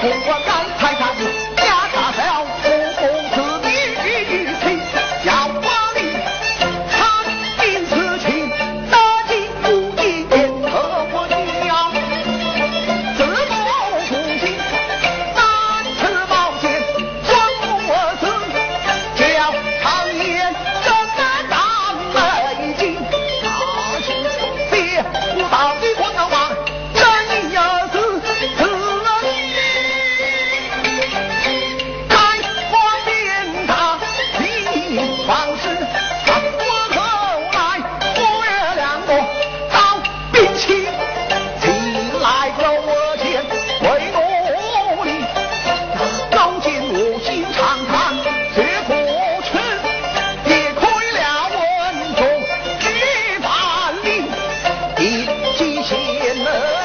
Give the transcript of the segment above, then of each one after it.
红花轿 No.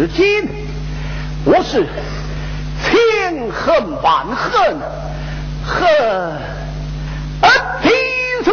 至今，我是千恨万恨，恨天死。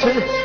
生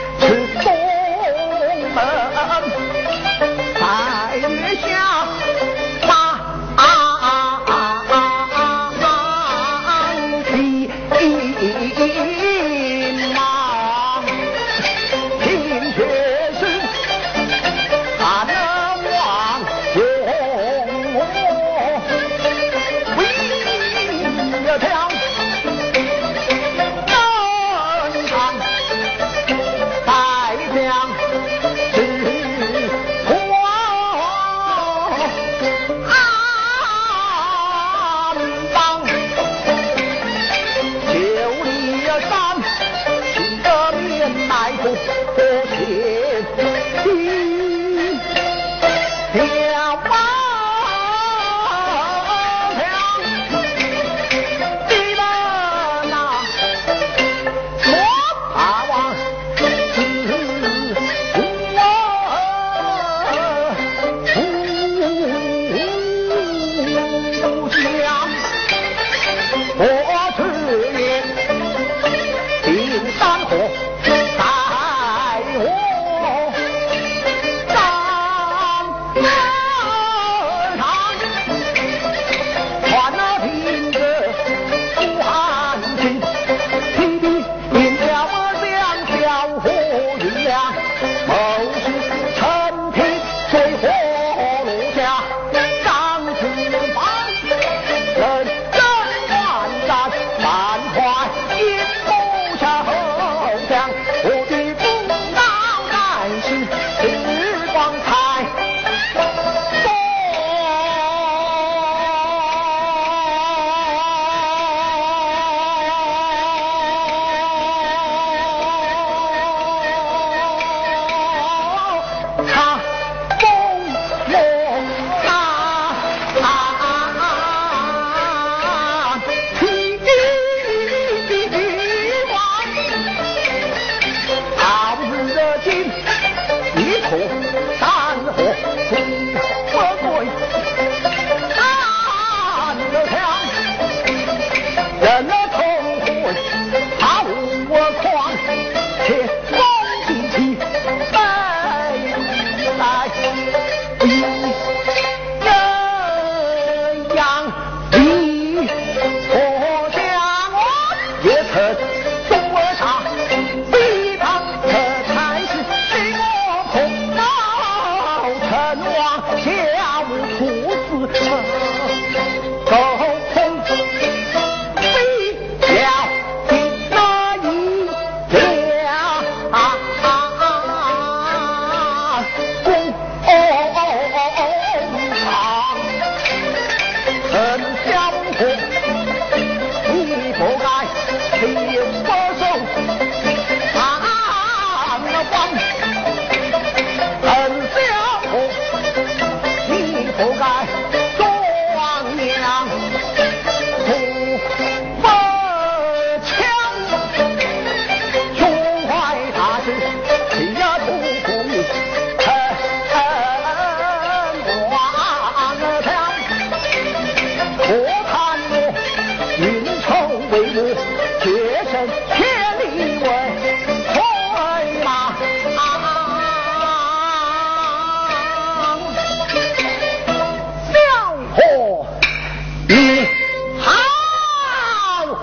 Keep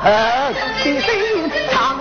的心常